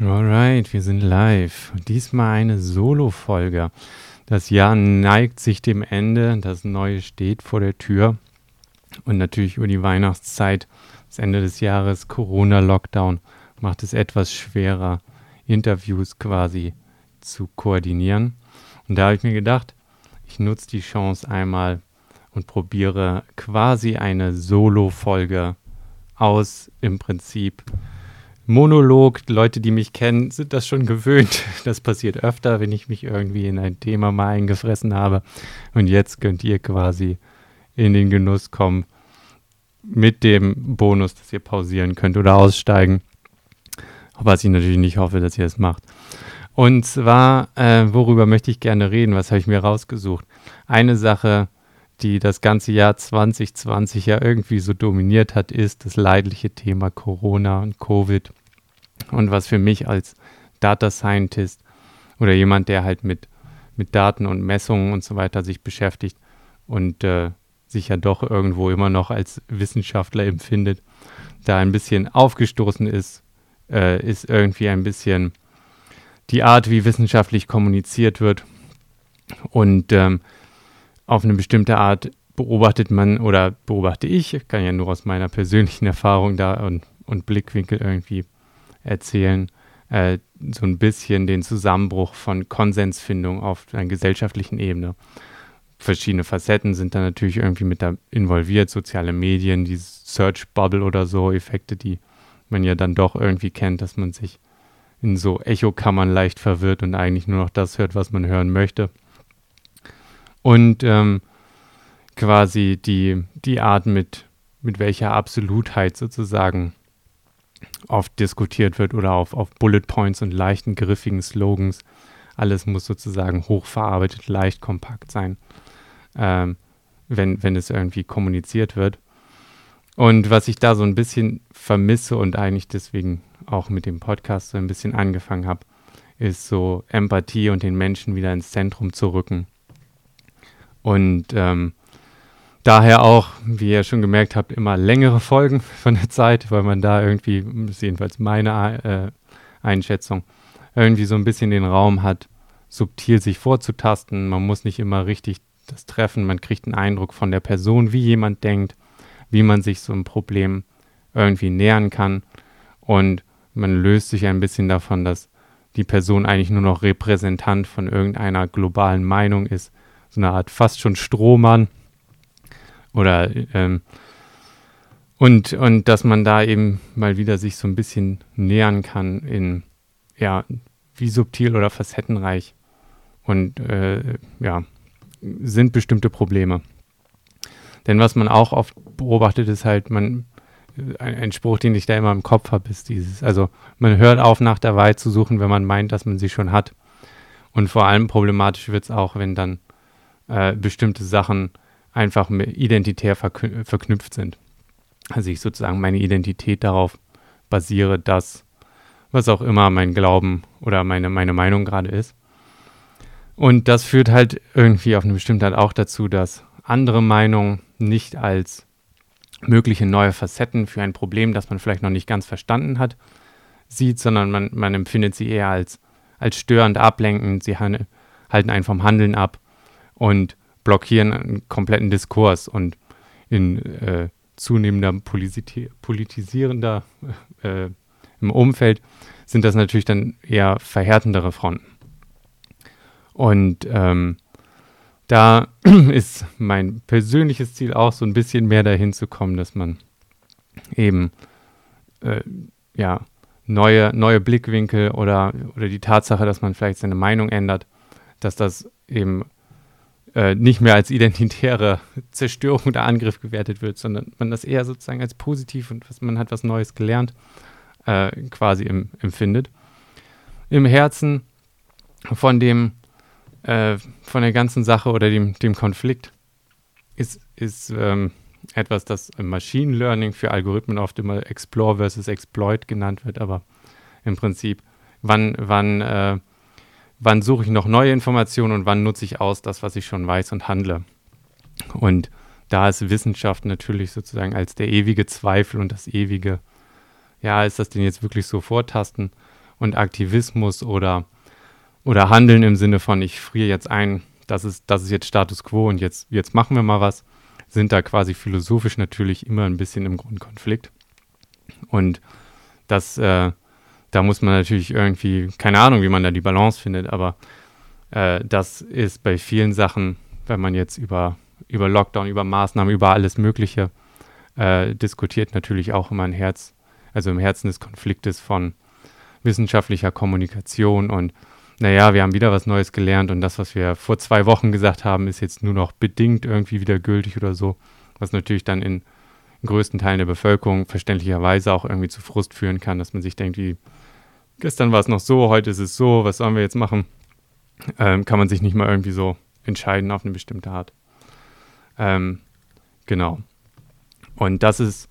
Alright, wir sind live. Diesmal eine Solo-Folge. Das Jahr neigt sich dem Ende, das Neue steht vor der Tür. Und natürlich über die Weihnachtszeit, das Ende des Jahres, Corona-Lockdown, macht es etwas schwerer, Interviews quasi zu koordinieren. Und da habe ich mir gedacht, ich nutze die Chance einmal und probiere quasi eine Solo-Folge aus im Prinzip Monolog. Leute, die mich kennen, sind das schon gewöhnt. Das passiert öfter, wenn ich mich irgendwie in ein Thema mal eingefressen habe. Und jetzt könnt ihr quasi in den Genuss kommen mit dem Bonus, dass ihr pausieren könnt oder aussteigen. Was ich natürlich nicht hoffe, dass ihr es macht. Und zwar, äh, worüber möchte ich gerne reden? Was habe ich mir rausgesucht? Eine Sache, die das ganze Jahr 2020 ja irgendwie so dominiert hat, ist das leidliche Thema Corona und Covid. Und was für mich als Data Scientist oder jemand, der halt mit, mit Daten und Messungen und so weiter sich beschäftigt und äh, sich ja doch irgendwo immer noch als Wissenschaftler empfindet, da ein bisschen aufgestoßen ist, äh, ist irgendwie ein bisschen die Art, wie wissenschaftlich kommuniziert wird. Und ähm, auf eine bestimmte Art beobachtet man oder beobachte ich, kann ja nur aus meiner persönlichen Erfahrung da und, und Blickwinkel irgendwie erzählen, äh, so ein bisschen den Zusammenbruch von Konsensfindung auf einer gesellschaftlichen Ebene. Verschiedene Facetten sind da natürlich irgendwie mit da involviert, soziale Medien, die Search Bubble oder so, Effekte, die man ja dann doch irgendwie kennt, dass man sich in so Echokammern leicht verwirrt und eigentlich nur noch das hört, was man hören möchte und ähm, quasi die, die Art, mit, mit welcher Absolutheit sozusagen oft diskutiert wird oder auf, auf Bullet Points und leichten, griffigen Slogans. Alles muss sozusagen hochverarbeitet, leicht kompakt sein, ähm, wenn, wenn es irgendwie kommuniziert wird. Und was ich da so ein bisschen vermisse und eigentlich deswegen auch mit dem Podcast so ein bisschen angefangen habe, ist so Empathie und den Menschen wieder ins Zentrum zu rücken und ähm, daher auch, wie ihr schon gemerkt habt, immer längere Folgen von der Zeit, weil man da irgendwie, das ist jedenfalls meine äh, Einschätzung, irgendwie so ein bisschen den Raum hat, subtil sich vorzutasten. Man muss nicht immer richtig das treffen. Man kriegt einen Eindruck von der Person, wie jemand denkt, wie man sich so einem Problem irgendwie nähern kann. Und man löst sich ein bisschen davon, dass die Person eigentlich nur noch Repräsentant von irgendeiner globalen Meinung ist, so eine Art fast schon Strohmann. Oder ähm, und, und dass man da eben mal wieder sich so ein bisschen nähern kann in, ja, wie subtil oder facettenreich und äh, ja, sind bestimmte Probleme. Denn was man auch oft beobachtet, ist halt, man, ein, ein Spruch, den ich da immer im Kopf habe, ist dieses, also man hört auf, nach der Wahrheit zu suchen, wenn man meint, dass man sie schon hat. Und vor allem problematisch wird es auch, wenn dann äh, bestimmte Sachen einfach identitär verkn verknüpft sind. Also ich sozusagen meine Identität darauf basiere, dass was auch immer mein Glauben oder meine, meine Meinung gerade ist. Und das führt halt irgendwie auf eine bestimmte Art auch dazu, dass andere Meinungen nicht als mögliche neue Facetten für ein Problem, das man vielleicht noch nicht ganz verstanden hat, sieht, sondern man, man empfindet sie eher als, als störend, ablenkend. Sie halten einen vom Handeln ab und blockieren einen kompletten Diskurs und in äh, zunehmender Politi politisierender äh, im Umfeld sind das natürlich dann eher verhärtendere Fronten. Und ähm, da ist mein persönliches Ziel auch so ein bisschen mehr dahin zu kommen, dass man eben äh, ja neue, neue Blickwinkel oder, oder die Tatsache, dass man vielleicht seine Meinung ändert, dass das eben äh, nicht mehr als identitäre Zerstörung oder Angriff gewertet wird, sondern man das eher sozusagen als positiv und was, man hat was Neues gelernt, äh, quasi im, empfindet. Im Herzen von dem, äh, von der ganzen Sache oder dem, dem Konflikt ist, ist ähm, etwas, das im Machine Learning für Algorithmen oft immer Explore versus Exploit genannt wird, aber im Prinzip, wann, wann äh, wann suche ich noch neue Informationen und wann nutze ich aus das, was ich schon weiß und handle. Und da ist Wissenschaft natürlich sozusagen als der ewige Zweifel und das ewige, ja, ist das denn jetzt wirklich so vortasten? und Aktivismus oder, oder Handeln im Sinne von, ich friere jetzt ein, das ist, das ist jetzt Status quo und jetzt, jetzt machen wir mal was, sind da quasi philosophisch natürlich immer ein bisschen im Grundkonflikt. Und das, äh, da muss man natürlich irgendwie, keine Ahnung, wie man da die Balance findet, aber äh, das ist bei vielen Sachen, wenn man jetzt über, über Lockdown, über Maßnahmen, über alles Mögliche äh, diskutiert, natürlich auch immer ein Herz, also im Herzen des Konfliktes von wissenschaftlicher Kommunikation und naja, wir haben wieder was Neues gelernt und das, was wir vor zwei Wochen gesagt haben, ist jetzt nur noch bedingt irgendwie wieder gültig oder so, was natürlich dann in größten Teilen der Bevölkerung verständlicherweise auch irgendwie zu Frust führen kann, dass man sich denkt, wie gestern war es noch so, heute ist es so, was sollen wir jetzt machen? Ähm, kann man sich nicht mal irgendwie so entscheiden auf eine bestimmte Art. Ähm, genau. Und das ist,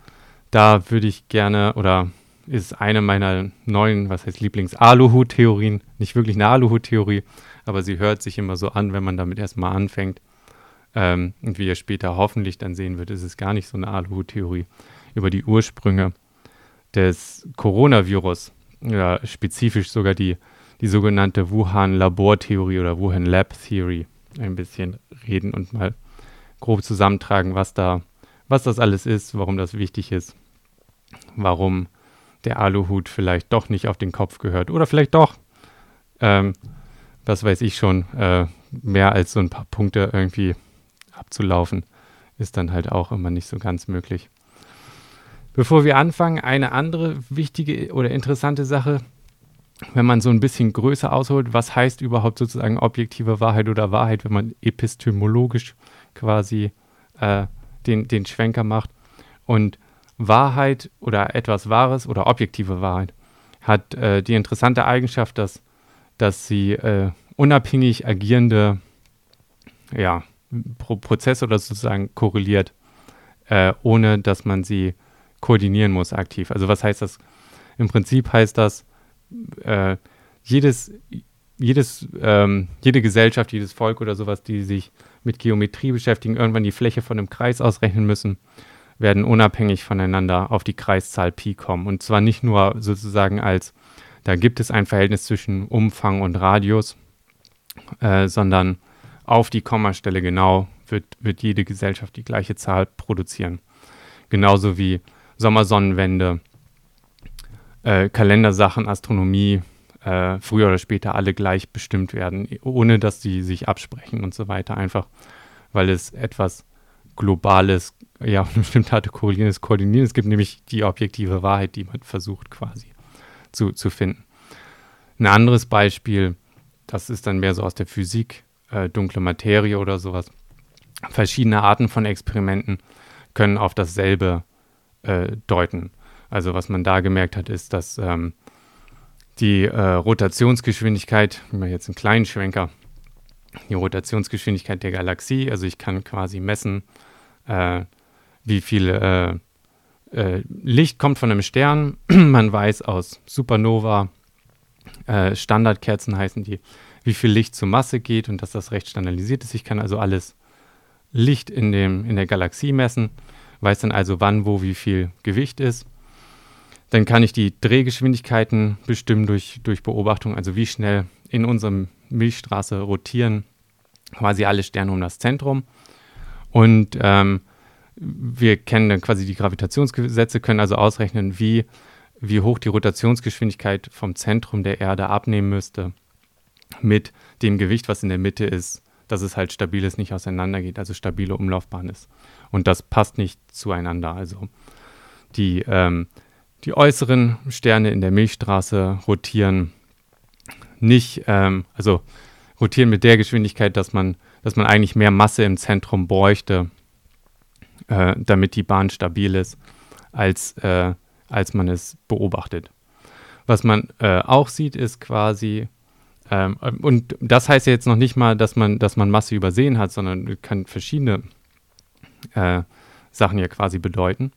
da würde ich gerne oder ist eine meiner neuen, was heißt Lieblings-Aluhut-Theorien. Nicht wirklich eine Aluhut-Theorie, aber sie hört sich immer so an, wenn man damit erstmal anfängt. Ähm, und wie ihr später hoffentlich dann sehen wird, ist es gar nicht so eine Aluhut-Theorie über die Ursprünge des Coronavirus. Ja, spezifisch sogar die, die sogenannte Wuhan-Labor-Theorie oder Wuhan-Lab-Theory ein bisschen reden und mal grob zusammentragen, was da, was das alles ist, warum das wichtig ist, warum der Aluhut vielleicht doch nicht auf den Kopf gehört oder vielleicht doch. Ähm, was weiß ich schon, äh, mehr als so ein paar Punkte irgendwie abzulaufen, ist dann halt auch immer nicht so ganz möglich. Bevor wir anfangen, eine andere wichtige oder interessante Sache, wenn man so ein bisschen größer ausholt, was heißt überhaupt sozusagen objektive Wahrheit oder Wahrheit, wenn man epistemologisch quasi äh, den, den Schwenker macht. Und Wahrheit oder etwas Wahres oder objektive Wahrheit hat äh, die interessante Eigenschaft, dass, dass sie äh, unabhängig agierende ja, Pro Prozesse oder sozusagen korreliert, äh, ohne dass man sie koordinieren muss aktiv. Also was heißt das? Im Prinzip heißt das, äh, jedes, jedes, ähm, jede Gesellschaft, jedes Volk oder sowas, die sich mit Geometrie beschäftigen, irgendwann die Fläche von einem Kreis ausrechnen müssen werden unabhängig voneinander auf die Kreiszahl Pi kommen. Und zwar nicht nur sozusagen als, da gibt es ein Verhältnis zwischen Umfang und Radius, äh, sondern auf die Kommastelle genau wird, wird jede Gesellschaft die gleiche Zahl produzieren. Genauso wie Sommersonnenwende, äh, Kalendersachen, Astronomie, äh, früher oder später alle gleich bestimmt werden, ohne dass sie sich absprechen und so weiter. Einfach weil es etwas Globales, ja, eine bestimmte Art koordiniertes Koordinieren. Es gibt nämlich die objektive Wahrheit, die man versucht quasi zu, zu finden. Ein anderes Beispiel, das ist dann mehr so aus der Physik, äh, dunkle Materie oder sowas. Verschiedene Arten von Experimenten können auf dasselbe äh, deuten. Also was man da gemerkt hat, ist, dass ähm, die äh, Rotationsgeschwindigkeit, ich mache jetzt einen kleinen Schwenker, die Rotationsgeschwindigkeit der Galaxie, also ich kann quasi messen, äh, wie viel äh, äh, Licht kommt von einem Stern. Man weiß aus Supernova, äh, Standardkerzen heißen die, wie viel Licht zur Masse geht und dass das recht standardisiert ist. Ich kann also alles Licht in, dem, in der Galaxie messen, weiß dann also, wann, wo, wie viel Gewicht ist. Dann kann ich die Drehgeschwindigkeiten bestimmen durch, durch Beobachtung, also wie schnell in unserem Milchstraße rotieren quasi alle Sterne um das Zentrum. Und ähm, wir kennen dann quasi die Gravitationsgesetze, können also ausrechnen, wie, wie hoch die Rotationsgeschwindigkeit vom Zentrum der Erde abnehmen müsste mit dem Gewicht, was in der Mitte ist, dass es halt stabil ist, nicht auseinandergeht, also stabile Umlaufbahn ist. Und das passt nicht zueinander. Also die, ähm, die äußeren Sterne in der Milchstraße rotieren nicht, ähm, also rotieren mit der Geschwindigkeit, dass man, dass man eigentlich mehr Masse im Zentrum bräuchte, äh, damit die Bahn stabil ist, als, äh, als man es beobachtet. Was man äh, auch sieht, ist quasi, ähm, und das heißt ja jetzt noch nicht mal, dass man, dass man Masse übersehen hat, sondern kann verschiedene äh, Sachen ja quasi bedeuten.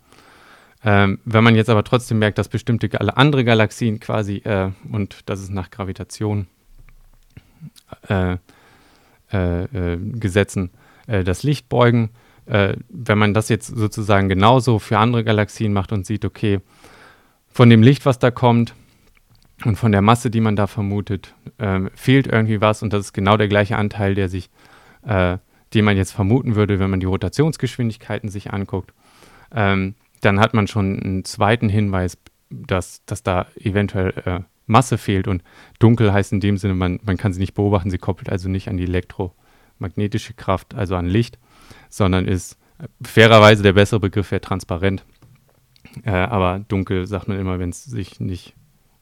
Ähm, wenn man jetzt aber trotzdem merkt, dass bestimmte andere Galaxien quasi, äh, und das ist nach Gravitation äh, äh, äh, Gesetzen äh, das Licht beugen. wenn man das jetzt sozusagen genauso für andere Galaxien macht und sieht, okay, von dem Licht, was da kommt, und von der Masse, die man da vermutet, äh, fehlt irgendwie was und das ist genau der gleiche Anteil, der sich, äh, den man jetzt vermuten würde, wenn man die Rotationsgeschwindigkeiten sich anguckt. Ähm, dann hat man schon einen zweiten Hinweis, dass, dass da eventuell äh, Masse fehlt und dunkel heißt in dem Sinne, man, man kann sie nicht beobachten, sie koppelt also nicht an die elektromagnetische Kraft, also an Licht, sondern ist äh, fairerweise der bessere Begriff wäre transparent. Äh, aber dunkel sagt man immer, wenn es sich nicht,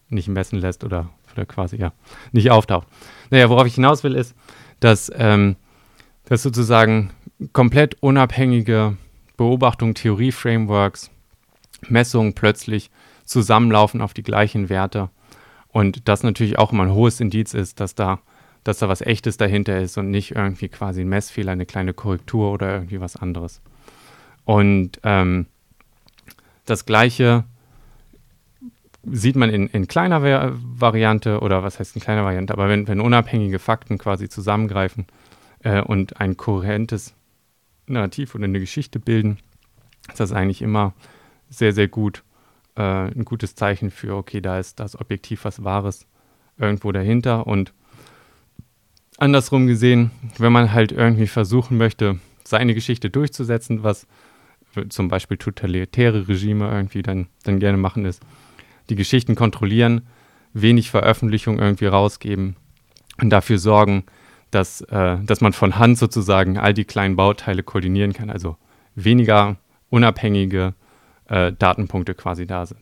nicht messen lässt oder, oder quasi ja nicht auftaucht. Naja, worauf ich hinaus will, ist, dass, ähm, dass sozusagen komplett unabhängige Beobachtung, Theorie-Frameworks, Messungen plötzlich zusammenlaufen auf die gleichen Werte. Und das natürlich auch immer ein hohes Indiz ist, dass da, dass da was Echtes dahinter ist und nicht irgendwie quasi ein Messfehler, eine kleine Korrektur oder irgendwie was anderes. Und ähm, das Gleiche sieht man in, in kleiner Va Variante oder was heißt in kleiner Variante, aber wenn, wenn unabhängige Fakten quasi zusammengreifen äh, und ein kohärentes Narrativ oder eine Geschichte bilden, ist das eigentlich immer sehr, sehr gut. Äh, ein gutes Zeichen für, okay, da ist das Objektiv was Wahres irgendwo dahinter. Und andersrum gesehen, wenn man halt irgendwie versuchen möchte, seine Geschichte durchzusetzen, was zum Beispiel totalitäre Regime irgendwie dann, dann gerne machen, ist, die Geschichten kontrollieren, wenig Veröffentlichung irgendwie rausgeben und dafür sorgen, dass, äh, dass man von Hand sozusagen all die kleinen Bauteile koordinieren kann, also weniger unabhängige äh, Datenpunkte quasi da sind.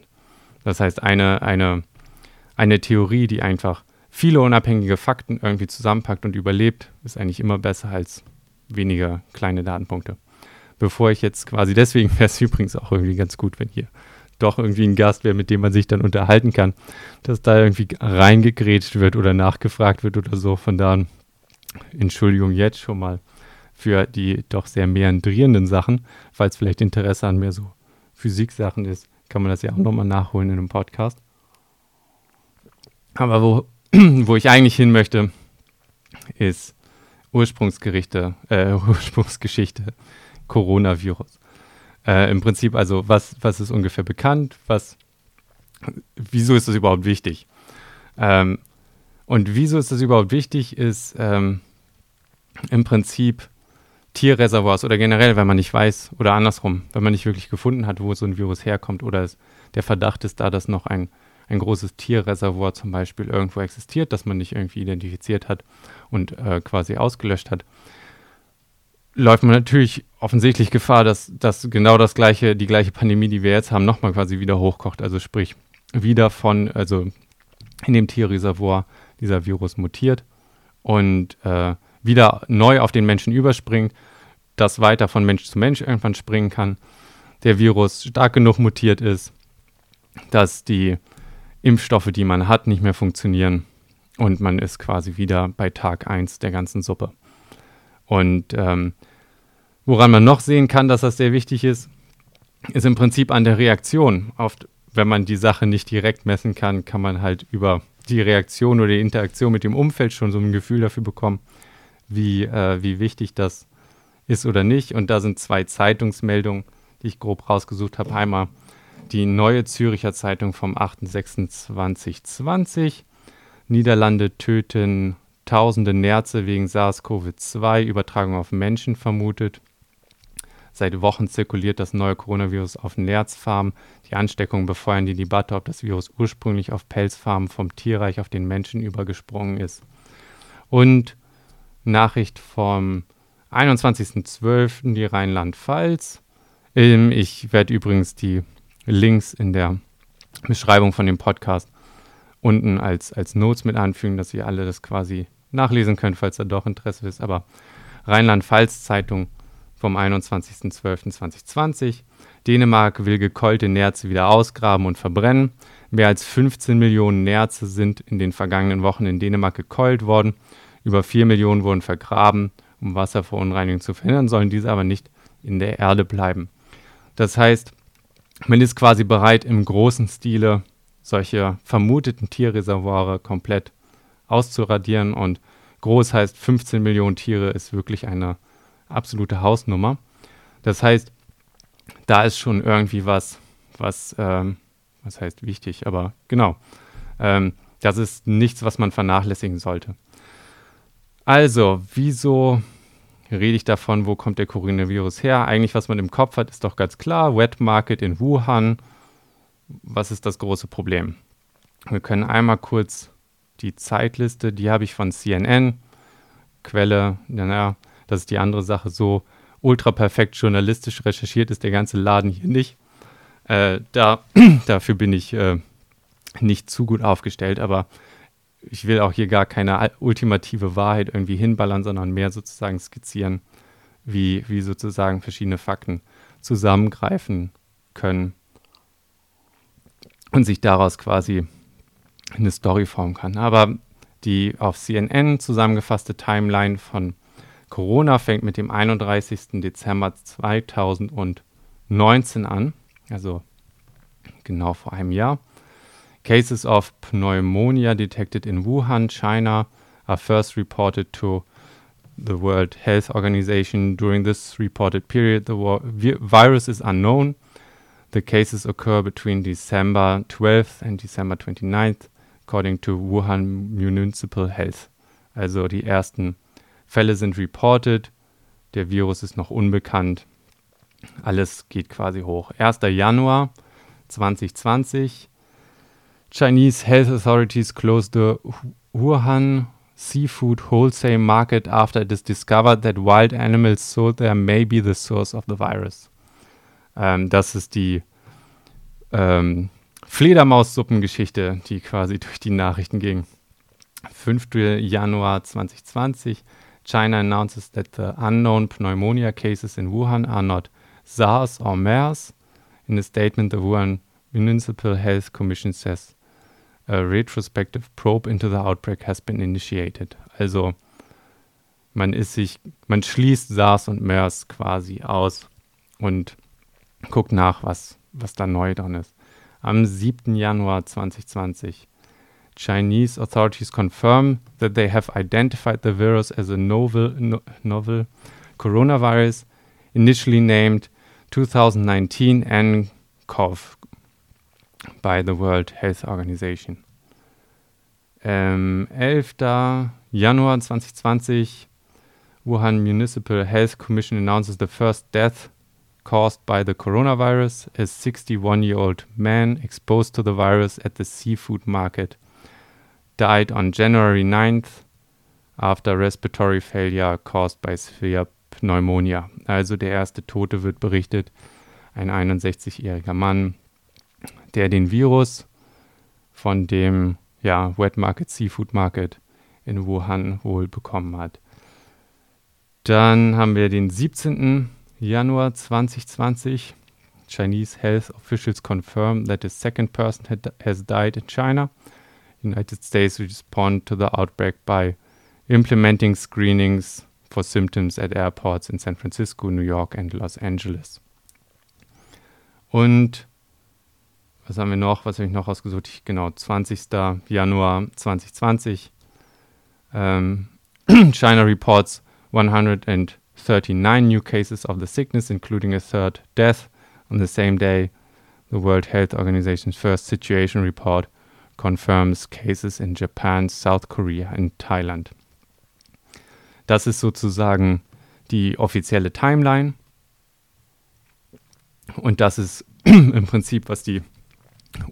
Das heißt, eine, eine, eine Theorie, die einfach viele unabhängige Fakten irgendwie zusammenpackt und überlebt, ist eigentlich immer besser als weniger kleine Datenpunkte. Bevor ich jetzt quasi, deswegen wäre es übrigens auch irgendwie ganz gut, wenn hier doch irgendwie ein Gast wäre, mit dem man sich dann unterhalten kann, dass da irgendwie reingegrätscht wird oder nachgefragt wird oder so. Von da an Entschuldigung jetzt schon mal für die doch sehr meandrierenden Sachen. Falls vielleicht Interesse an mehr so Physiksachen ist, kann man das ja auch nochmal nachholen in einem Podcast. Aber wo, wo ich eigentlich hin möchte, ist Ursprungsgerichte, äh, Ursprungsgeschichte Coronavirus. Äh, Im Prinzip also, was, was ist ungefähr bekannt, was, wieso ist das überhaupt wichtig? Ähm, und wieso ist das überhaupt wichtig, ist ähm, im Prinzip Tierreservoirs oder generell, wenn man nicht weiß oder andersrum, wenn man nicht wirklich gefunden hat, wo so ein Virus herkommt oder es, der Verdacht ist da, dass noch ein, ein großes Tierreservoir zum Beispiel irgendwo existiert, das man nicht irgendwie identifiziert hat und äh, quasi ausgelöscht hat, läuft man natürlich offensichtlich Gefahr, dass, dass genau das gleiche, die gleiche Pandemie, die wir jetzt haben, nochmal quasi wieder hochkocht. Also sprich, wieder von, also in dem Tierreservoir dieser Virus mutiert und äh, wieder neu auf den Menschen überspringt, das weiter von Mensch zu Mensch irgendwann springen kann, der Virus stark genug mutiert ist, dass die Impfstoffe, die man hat, nicht mehr funktionieren und man ist quasi wieder bei Tag 1 der ganzen Suppe. Und ähm, woran man noch sehen kann, dass das sehr wichtig ist, ist im Prinzip an der Reaktion. Oft, wenn man die Sache nicht direkt messen kann, kann man halt über die Reaktion oder die Interaktion mit dem Umfeld schon so ein Gefühl dafür bekommen, wie, äh, wie wichtig das ist oder nicht. Und da sind zwei Zeitungsmeldungen, die ich grob rausgesucht habe. Einmal die Neue Züricher Zeitung vom 8.26.2020. Niederlande töten tausende Nerze wegen SARS-CoV-2, Übertragung auf Menschen vermutet. Seit Wochen zirkuliert das neue Coronavirus auf Nerzfarmen. Die Ansteckungen befeuern die Debatte, ob das Virus ursprünglich auf Pelzfarmen vom Tierreich auf den Menschen übergesprungen ist. Und Nachricht vom 21.12. die Rheinland-Pfalz. Ähm, ich werde übrigens die Links in der Beschreibung von dem Podcast unten als, als Notes mit anfügen, dass ihr alle das quasi nachlesen könnt, falls da doch Interesse ist. Aber Rheinland-Pfalz Zeitung vom 21.12.2020. Dänemark will gekeulte Nerze wieder ausgraben und verbrennen. Mehr als 15 Millionen Nerze sind in den vergangenen Wochen in Dänemark gekeult worden. Über 4 Millionen wurden vergraben, um Wasserverunreinigung zu verhindern, sollen diese aber nicht in der Erde bleiben. Das heißt, man ist quasi bereit, im großen Stile solche vermuteten Tierreservoire komplett auszuradieren und groß heißt 15 Millionen Tiere ist wirklich eine absolute Hausnummer. Das heißt, da ist schon irgendwie was, was, ähm, was heißt wichtig, aber genau. Ähm, das ist nichts, was man vernachlässigen sollte. Also, wieso rede ich davon, wo kommt der Coronavirus her? Eigentlich, was man im Kopf hat, ist doch ganz klar. Wet Market in Wuhan. Was ist das große Problem? Wir können einmal kurz die Zeitliste, die habe ich von CNN. Quelle, naja, das ist die andere Sache. So ultra perfekt journalistisch recherchiert ist der ganze Laden hier nicht. Äh, da, dafür bin ich äh, nicht zu gut aufgestellt, aber ich will auch hier gar keine ultimative Wahrheit irgendwie hinballern, sondern mehr sozusagen skizzieren, wie, wie sozusagen verschiedene Fakten zusammengreifen können und sich daraus quasi eine Story formen kann. Aber die auf CNN zusammengefasste Timeline von Corona fängt mit dem 31. Dezember 2019 an, also genau vor einem Jahr. Cases of pneumonia detected in Wuhan, China, are first reported to the World Health Organization. During this reported period, the virus is unknown. The cases occur between December 12th and December 29th, according to Wuhan Municipal Health. Also die ersten Fälle sind reported, der Virus ist noch unbekannt. Alles geht quasi hoch. 1. Januar 2020 Chinese health authorities closed the Wuhan seafood wholesale market after it is discovered that wild animals sold there may be the source of the virus. Ähm, das ist die ähm, Fledermaus-Suppengeschichte, die quasi durch die Nachrichten ging. 5. Januar 2020. China announces that the unknown pneumonia cases in Wuhan are not SARS or MERS. In a statement, the Wuhan Municipal Health Commission says a retrospective probe into the outbreak has been initiated. Also man ist sich, man schließt SARS und MERS quasi aus und guckt nach, was, was da neu dran ist. Am 7. Januar 2020 Chinese authorities confirm that they have identified the virus as a novel, no, novel coronavirus, initially named 2019 nCoV by the World Health Organization. Ähm, 11. Januar 2020, Wuhan Municipal Health Commission announces the first death caused by the coronavirus. A 61 year old man exposed to the virus at the seafood market died on January 9th after respiratory failure caused by severe pneumonia. Also der erste Tote wird berichtet, ein 61-jähriger Mann, der den Virus von dem ja, Wet Market, Seafood Market in Wuhan wohl bekommen hat. Dann haben wir den 17. Januar 2020. Chinese health officials confirm that a second person had, has died in China. United States respond to the outbreak by implementing screenings for symptoms at airports in San Francisco, New York and Los Angeles. Und was haben wir noch? Was habe ich noch ausgesucht? Ich, genau, 20. Januar 2020. Ähm, China reports 139 new cases of the sickness, including a third death. On the same day, the World Health Organization's first situation report confirms cases in Japan, South Korea and Thailand. Das ist sozusagen die offizielle Timeline. Und das ist im Prinzip, was die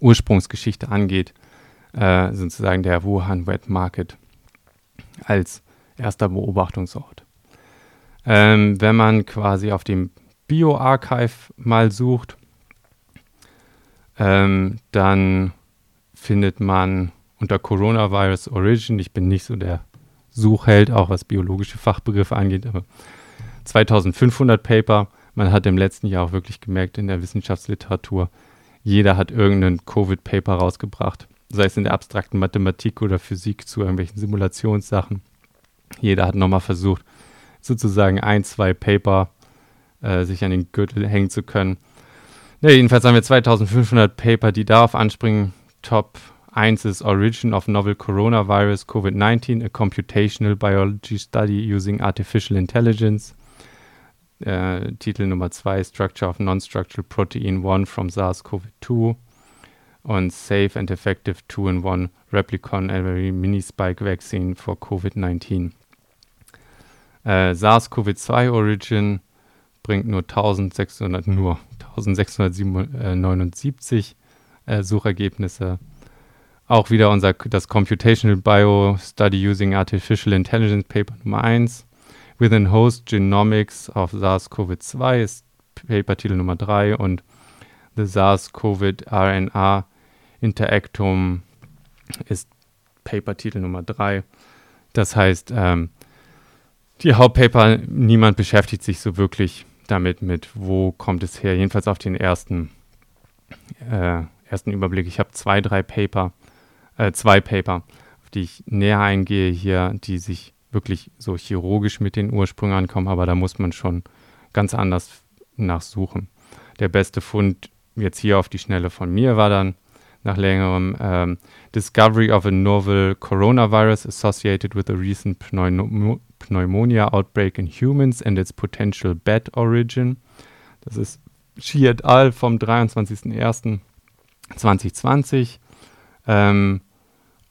Ursprungsgeschichte angeht, äh, sozusagen der Wuhan Wet Market als erster Beobachtungsort. Ähm, wenn man quasi auf dem Bioarchive mal sucht, ähm, dann findet man unter Coronavirus Origin, ich bin nicht so der Suchheld, auch was biologische Fachbegriffe angeht, aber 2500 Paper. Man hat im letzten Jahr auch wirklich gemerkt in der Wissenschaftsliteratur, jeder hat irgendeinen Covid-Paper rausgebracht, sei es in der abstrakten Mathematik oder Physik zu irgendwelchen Simulationssachen. Jeder hat nochmal versucht, sozusagen ein, zwei Paper äh, sich an den Gürtel hängen zu können. Ja, jedenfalls haben wir 2500 Paper, die darauf anspringen. Top 1 ist Origin of Novel Coronavirus COVID-19, a Computational Biology Study using Artificial Intelligence. Äh, Titel Nummer 2 Structure of Non-Structural Protein 1 from SARS-CoV-2. on safe and effective two-in-one replicon every mini-spike vaccine for COVID-19. Äh, SARS-CoV-2 Origin bringt nur 1600, nur 1679 äh, Suchergebnisse. Auch wieder unser, das Computational Bio Study Using Artificial Intelligence Paper Nummer 1. Within Host Genomics of SARS-CoV-2 ist Paper-Titel Nummer 3 und The SARS-CoV-RNA Interactome ist Paper-Titel Nummer 3. Das heißt, ähm, die Hauptpaper, niemand beschäftigt sich so wirklich damit, mit wo kommt es her, jedenfalls auf den ersten, äh, ersten Überblick. Ich habe zwei, drei Paper, äh, zwei Paper, auf die ich näher eingehe hier, die sich wirklich so chirurgisch mit den Ursprüngen ankommen, aber da muss man schon ganz anders nachsuchen. Der beste Fund jetzt hier auf die Schnelle von mir war dann nach längerem ähm, Discovery of a novel coronavirus associated with a recent pneum pneumonia outbreak in humans and its potential bat origin. Das ist Shi et al. vom 23.01.2020. Ähm,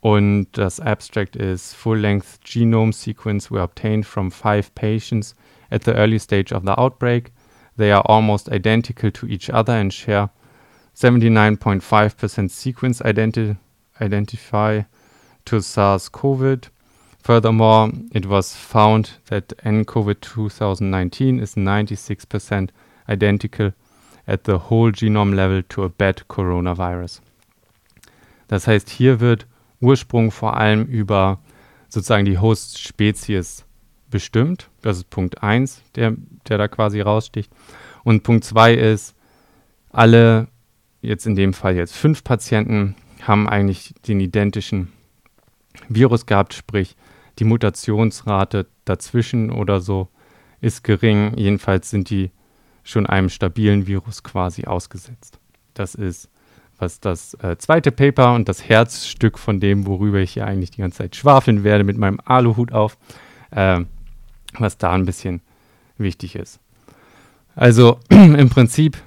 und das Abstract ist Full-Length Genome Sequence were obtained from five patients at the early stage of the outbreak. They are almost identical to each other and share 79.5% sequence identi identify to SARS-CoV. Furthermore, it was found that nCoV 2019 is 96% identical at the whole genome level to a bad coronavirus. Das heißt, hier wird Ursprung vor allem über sozusagen die Host-Spezies bestimmt. Das ist Punkt 1, der, der da quasi raussticht. Und Punkt 2 ist, alle, jetzt in dem Fall jetzt fünf Patienten, haben eigentlich den identischen Virus gehabt, sprich die Mutationsrate dazwischen oder so ist gering. Jedenfalls sind die schon einem stabilen Virus quasi ausgesetzt. Das ist was das äh, zweite Paper und das Herzstück von dem, worüber ich hier eigentlich die ganze Zeit schwafeln werde mit meinem Aluhut auf, äh, was da ein bisschen wichtig ist. Also im Prinzip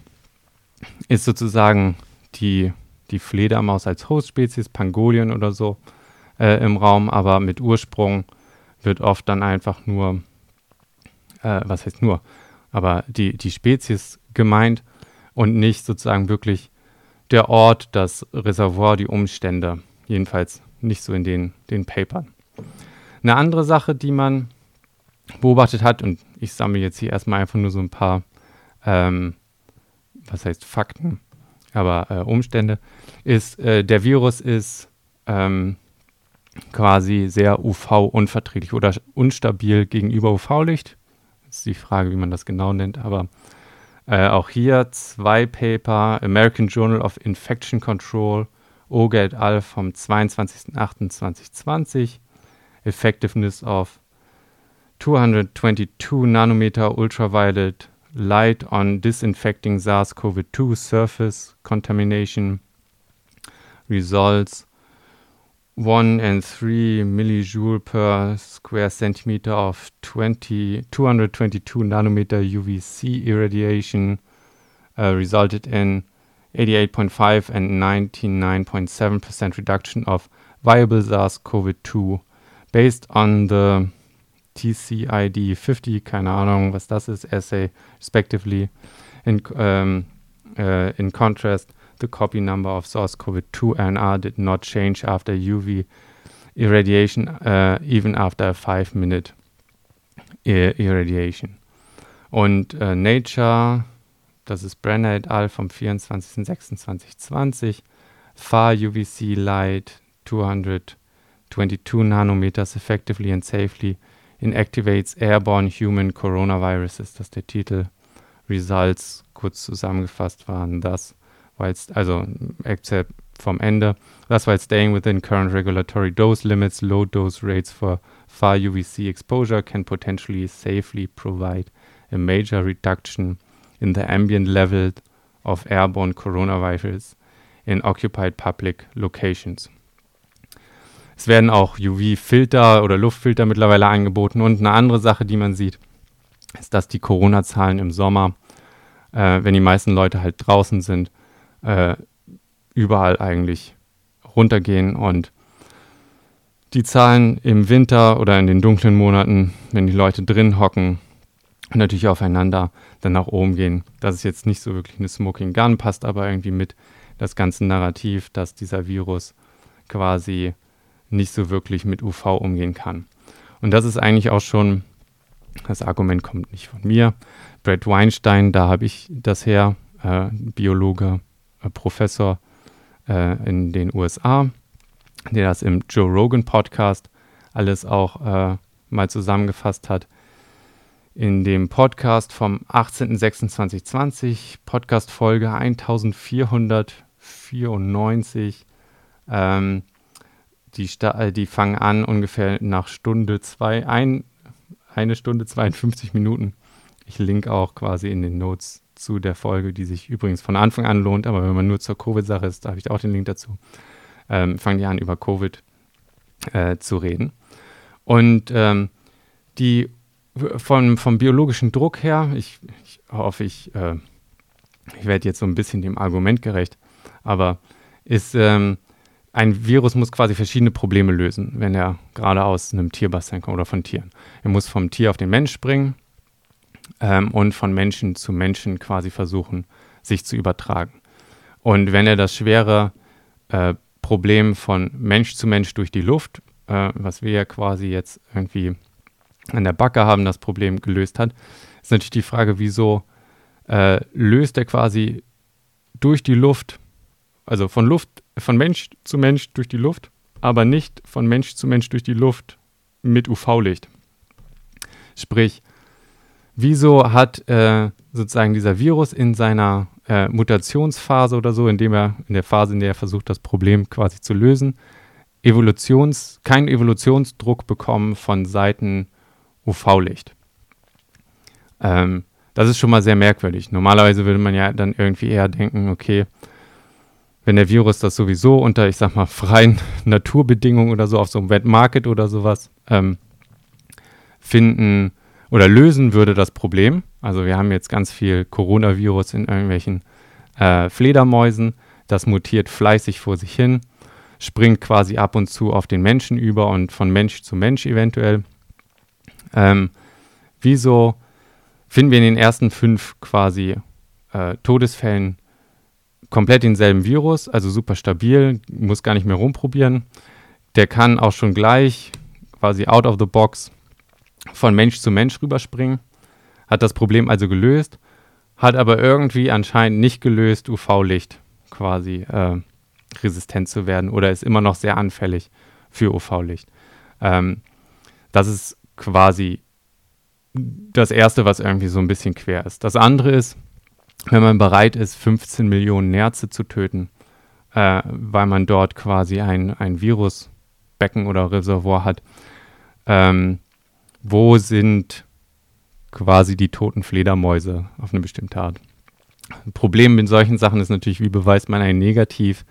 ist sozusagen die, die Fledermaus als Hostspezies, Pangolien oder so, äh, im Raum, aber mit Ursprung wird oft dann einfach nur, äh, was heißt nur, aber die, die Spezies gemeint und nicht sozusagen wirklich der Ort, das Reservoir, die Umstände. Jedenfalls nicht so in den, den Papern. Eine andere Sache, die man beobachtet hat, und ich sammle jetzt hier erstmal einfach nur so ein paar, ähm, was heißt Fakten, aber äh, Umstände, ist, äh, der Virus ist ähm, quasi sehr UV-unverträglich oder unstabil gegenüber UV-Licht. Ist die Frage, wie man das genau nennt, aber äh, auch hier zwei Paper, American Journal of Infection Control, Oge et al. vom 22.08.2020, Effectiveness of 222 Nanometer Ultraviolet Light on Disinfecting SARS-CoV-2 Surface Contamination Results 1 and 3 millijoule per square centimeter of 20, 222 nanometer UVC irradiation uh, resulted in 88.5 and 99.7% reduction of viable SARS-CoV-2 based on the TCID 50, keine Ahnung, was das ist, assay, respectively. In, um, uh, in contrast, the copy number of SARS-CoV-2 RNA did not change after UV irradiation, uh, even after a 5-minute irradiation. Und uh, Nature, das ist Brenner et al. vom 24.06.2020, far UVC light 222 nanometers effectively and safely inactivates airborne human coronaviruses. Das ist der Titel. Results, kurz zusammengefasst, waren das while also except vom Ende. That's while staying within current regulatory dose limits, low dose rates for far UVC exposure can potentially safely provide a major reduction in the ambient level of airborne coronavirus in occupied public locations. Es werden auch UV-Filter oder Luftfilter mittlerweile angeboten. Und eine andere Sache, die man sieht, ist, dass die Corona-Zahlen im Sommer, äh, wenn die meisten Leute halt draußen sind, äh, überall eigentlich runtergehen und die Zahlen im Winter oder in den dunklen Monaten, wenn die Leute drin hocken, natürlich aufeinander dann nach oben gehen. Das ist jetzt nicht so wirklich eine Smoking Gun, passt aber irgendwie mit das ganze Narrativ, dass dieser Virus quasi nicht so wirklich mit UV umgehen kann. Und das ist eigentlich auch schon, das Argument kommt nicht von mir. Brad Weinstein, da habe ich das her, äh, Biologe, Professor äh, in den USA, der das im Joe Rogan Podcast alles auch äh, mal zusammengefasst hat. In dem Podcast vom 18.06.2020, Podcast Folge 1494, ähm, die, äh, die fangen an ungefähr nach Stunde zwei, ein, eine Stunde 52 Minuten. Ich link auch quasi in den Notes zu der Folge, die sich übrigens von Anfang an lohnt, aber wenn man nur zur Covid-Sache ist, da habe ich auch den Link dazu. Ähm, fangen die an, über Covid äh, zu reden. Und ähm, die von, vom biologischen Druck her, ich, ich hoffe, ich, äh, ich werde jetzt so ein bisschen dem Argument gerecht, aber ist ähm, ein Virus muss quasi verschiedene Probleme lösen, wenn er gerade aus einem Tierbassin kommt oder von Tieren. Er muss vom Tier auf den Mensch springen ähm, und von Menschen zu Menschen quasi versuchen, sich zu übertragen. Und wenn er das schwere äh, Problem von Mensch zu Mensch durch die Luft, äh, was wir ja quasi jetzt irgendwie an der Backe haben, das Problem gelöst hat, ist natürlich die Frage, wieso äh, löst er quasi durch die Luft, also von Luft von Mensch zu Mensch durch die Luft, aber nicht von Mensch zu Mensch durch die Luft mit UV-Licht. Sprich, wieso hat äh, sozusagen dieser Virus in seiner äh, Mutationsphase oder so, indem er in der Phase, in der er versucht, das Problem quasi zu lösen, Evolutions, keinen Evolutionsdruck bekommen von Seiten UV-Licht. Ähm, das ist schon mal sehr merkwürdig. Normalerweise würde man ja dann irgendwie eher denken, okay, wenn der Virus das sowieso unter, ich sag mal, freien Naturbedingungen oder so auf so einem Wet Market oder sowas ähm, finden oder lösen würde das Problem. Also wir haben jetzt ganz viel Coronavirus in irgendwelchen äh, Fledermäusen. Das mutiert fleißig vor sich hin, springt quasi ab und zu auf den Menschen über und von Mensch zu Mensch eventuell. Ähm, wieso finden wir in den ersten fünf quasi äh, Todesfällen komplett denselben Virus, also super stabil, muss gar nicht mehr rumprobieren. Der kann auch schon gleich quasi out of the box von Mensch zu Mensch rüberspringen, hat das Problem also gelöst, hat aber irgendwie anscheinend nicht gelöst, UV-Licht quasi äh, resistent zu werden oder ist immer noch sehr anfällig für UV-Licht. Ähm, das ist quasi das Erste, was irgendwie so ein bisschen quer ist. Das andere ist, wenn man bereit ist, 15 Millionen Nerze zu töten, äh, weil man dort quasi ein, ein Virusbecken oder Reservoir hat, ähm, wo sind quasi die toten Fledermäuse auf eine bestimmte Art? Problem mit solchen Sachen ist natürlich, wie beweist man ein Negativ?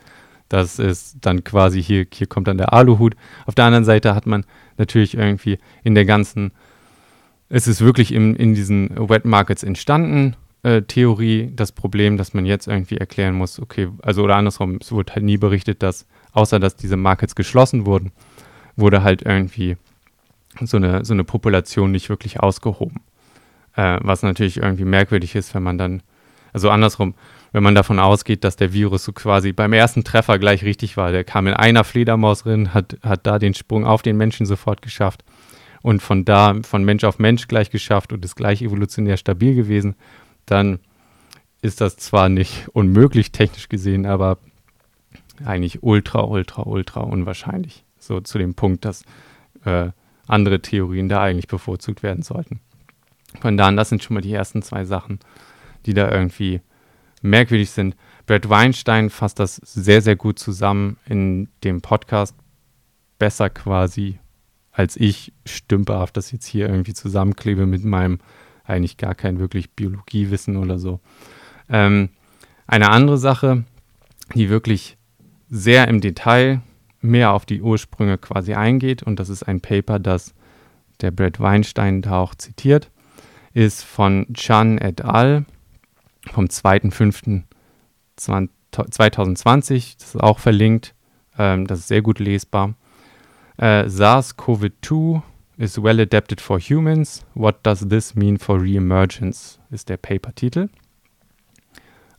Das ist dann quasi hier, hier kommt dann der Aluhut. Auf der anderen Seite hat man natürlich irgendwie in der ganzen, es ist wirklich in, in diesen Wet Markets entstanden äh, Theorie das Problem, dass man jetzt irgendwie erklären muss, okay, also oder andersrum, es wurde halt nie berichtet, dass, außer dass diese Markets geschlossen wurden, wurde halt irgendwie so eine, so eine Population nicht wirklich ausgehoben. Äh, was natürlich irgendwie merkwürdig ist, wenn man dann, also andersrum, wenn man davon ausgeht, dass der Virus so quasi beim ersten Treffer gleich richtig war. Der kam in einer Fledermaus drin, hat, hat da den Sprung auf den Menschen sofort geschafft und von da, von Mensch auf Mensch gleich geschafft und ist gleich evolutionär stabil gewesen dann ist das zwar nicht unmöglich technisch gesehen, aber eigentlich ultra, ultra, ultra unwahrscheinlich. So zu dem Punkt, dass äh, andere Theorien da eigentlich bevorzugt werden sollten. Von daher, das sind schon mal die ersten zwei Sachen, die da irgendwie merkwürdig sind. Brad Weinstein fasst das sehr, sehr gut zusammen in dem Podcast. Besser quasi als ich stümperhaft das jetzt hier irgendwie zusammenklebe mit meinem eigentlich gar kein wirklich Biologiewissen oder so. Ähm, eine andere Sache, die wirklich sehr im Detail mehr auf die Ursprünge quasi eingeht, und das ist ein Paper, das der Brad Weinstein da auch zitiert, ist von Chan et al. vom 2.5.2020 2020, das ist auch verlinkt, ähm, das ist sehr gut lesbar. Äh, SARS-CoV-2 is well adapted for humans. What does this mean for reemergence? ist der Paper-Titel.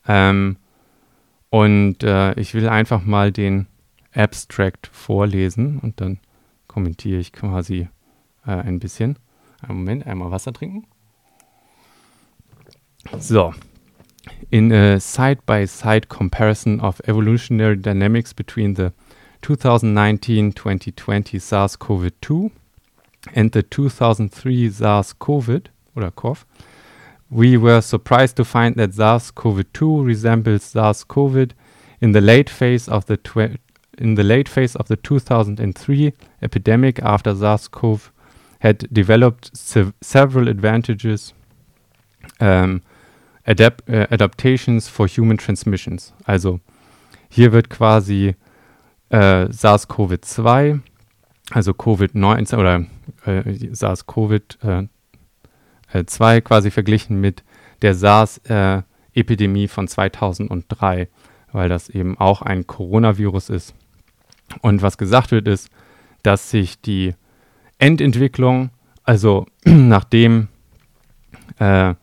Ähm, und äh, ich will einfach mal den Abstract vorlesen und dann kommentiere ich quasi äh, ein bisschen. Einen Moment, einmal Wasser trinken. So. In a side-by-side -side comparison of evolutionary dynamics between the 2019-2020 SARS-CoV-2 and the 2003 SARS-CoV oder CoV, we were surprised to find that SARS-CoV-2 resembles SARS-CoV in the late phase of the in the late phase of the 2003 epidemic after SARS-CoV had developed se several advantages um, adapt äh, Adaptations for Human Transmissions. Also hier wird quasi äh, SARS-CoV-2, also Covid-19 oder äh, SARS-CoV-2 äh, quasi verglichen mit der SARS-Epidemie äh, von 2003, weil das eben auch ein Coronavirus ist. Und was gesagt wird, ist, dass sich die Endentwicklung, also nachdem äh,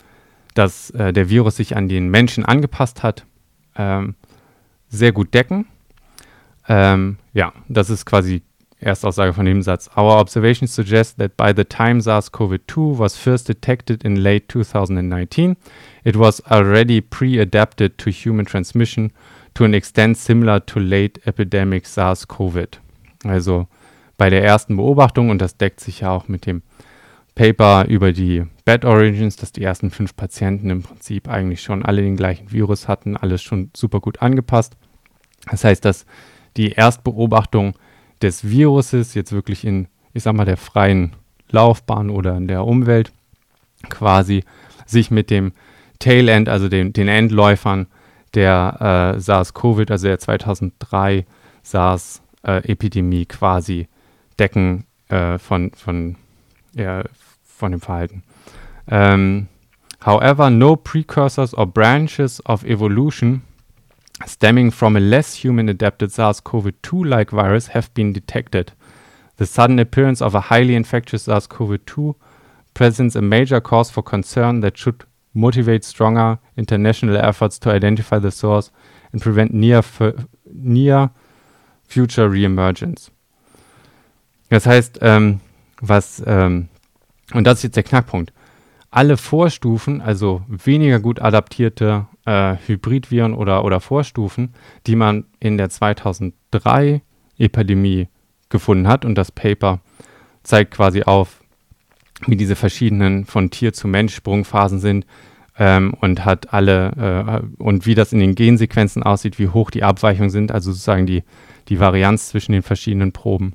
dass äh, der Virus sich an den Menschen angepasst hat, ähm, sehr gut decken. Ähm, ja, das ist quasi Erstaussage von dem Satz. Our observations suggest that by the time SARS-CoV-2 was first detected in late 2019, it was already pre-adapted to human transmission to an extent similar to late epidemic SARS-CoV. Also bei der ersten Beobachtung, und das deckt sich ja auch mit dem Paper über die Bad Origins, dass die ersten fünf Patienten im Prinzip eigentlich schon alle den gleichen Virus hatten, alles schon super gut angepasst. Das heißt, dass die Erstbeobachtung des Viruses jetzt wirklich in, ich sag mal, der freien Laufbahn oder in der Umwelt quasi sich mit dem Tail End, also den, den Endläufern der äh, SARS-CoV, also der 2003 SARS-Epidemie quasi decken äh, von, von ja, von dem Verhalten. Um, however, no precursors or branches of evolution stemming from a less human adapted SARS CoV 2 like virus have been detected. The sudden appearance of a highly infectious SARS CoV 2 presents a major cause for concern that should motivate stronger international efforts to identify the source and prevent near, near future reemergence. Das heißt, ähm, was ähm, und das ist jetzt der Knackpunkt. Alle Vorstufen, also weniger gut adaptierte äh, Hybridviren oder, oder Vorstufen, die man in der 2003-Epidemie gefunden hat, und das Paper zeigt quasi auf, wie diese verschiedenen von Tier zu Mensch Sprungphasen sind ähm, und hat alle äh, und wie das in den Gensequenzen aussieht, wie hoch die Abweichungen sind, also sozusagen die, die Varianz zwischen den verschiedenen Proben.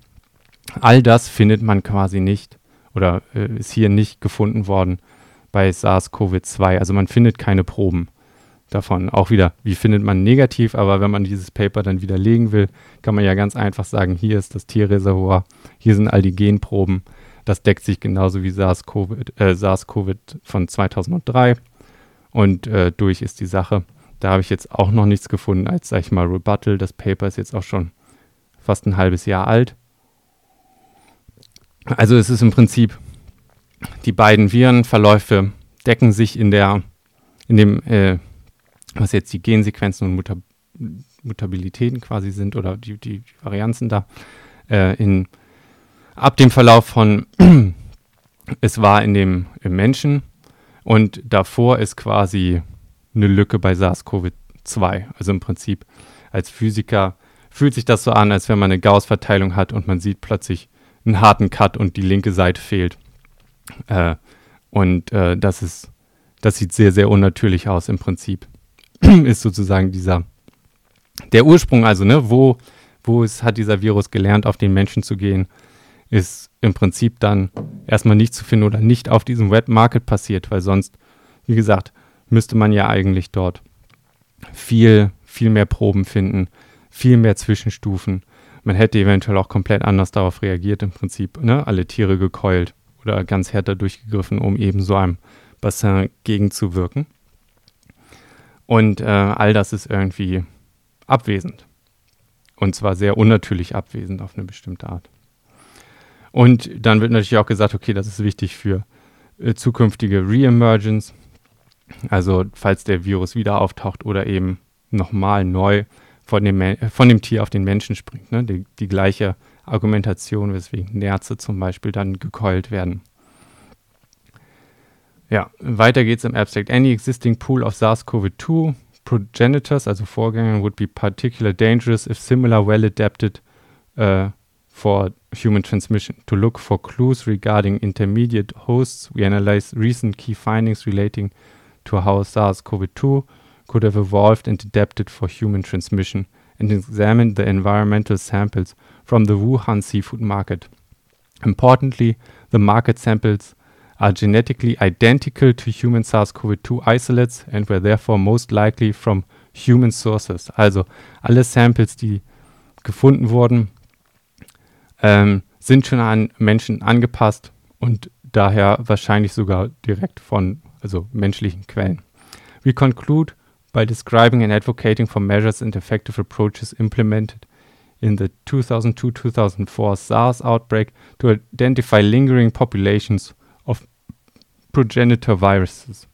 All das findet man quasi nicht oder äh, ist hier nicht gefunden worden bei SARS-CoV-2. Also man findet keine Proben davon. Auch wieder, wie findet man negativ, aber wenn man dieses Paper dann widerlegen will, kann man ja ganz einfach sagen, hier ist das Tierreservoir, hier sind all die Genproben. Das deckt sich genauso wie SARS-CoV äh, SARS von 2003 und äh, durch ist die Sache. Da habe ich jetzt auch noch nichts gefunden als, sag ich mal, Rebuttal. Das Paper ist jetzt auch schon fast ein halbes Jahr alt. Also es ist im Prinzip, die beiden Virenverläufe decken sich in der, in dem, äh, was jetzt die Gensequenzen und Muta Mutabilitäten quasi sind oder die, die Varianzen da, äh, in, ab dem Verlauf von, es war in dem im Menschen und davor ist quasi eine Lücke bei SARS-CoV-2. Also im Prinzip als Physiker fühlt sich das so an, als wenn man eine Gauss-Verteilung hat und man sieht plötzlich einen harten Cut und die linke Seite fehlt. Äh, und äh, das ist, das sieht sehr, sehr unnatürlich aus im Prinzip. ist sozusagen dieser, der Ursprung, also, ne, wo, wo es hat dieser Virus gelernt, auf den Menschen zu gehen, ist im Prinzip dann erstmal nicht zu finden oder nicht auf diesem Wet Market passiert, weil sonst, wie gesagt, müsste man ja eigentlich dort viel, viel mehr Proben finden, viel mehr Zwischenstufen man hätte eventuell auch komplett anders darauf reagiert, im Prinzip, ne? alle Tiere gekeult oder ganz härter durchgegriffen, um eben so einem Bassin gegenzuwirken. Und äh, all das ist irgendwie abwesend. Und zwar sehr unnatürlich abwesend auf eine bestimmte Art. Und dann wird natürlich auch gesagt, okay, das ist wichtig für äh, zukünftige Reemergence, also falls der Virus wieder auftaucht oder eben nochmal neu von dem, äh, von dem Tier auf den Menschen springt. Ne? Die, die gleiche Argumentation, weswegen Nerze zum Beispiel dann gekeult werden. Ja, weiter geht's im Abstract. Any existing pool of SARS-CoV-2 progenitors, also Vorgänger, would be particularly dangerous if similar well adapted uh, for human transmission. To look for clues regarding intermediate hosts, we analyze recent key findings relating to how SARS-CoV-2 could have evolved and adapted for human transmission and examined the environmental samples from the Wuhan seafood market. Importantly, the market samples are genetically identical to human SARS-CoV-2 isolates and were therefore most likely from human sources. Also alle Samples, die gefunden wurden, ähm, sind schon an Menschen angepasst und daher wahrscheinlich sogar direkt von also menschlichen Quellen. We conclude by describing and advocating for measures and effective approaches implemented in the 2002-2004 SARS outbreak to identify lingering populations of progenitor viruses.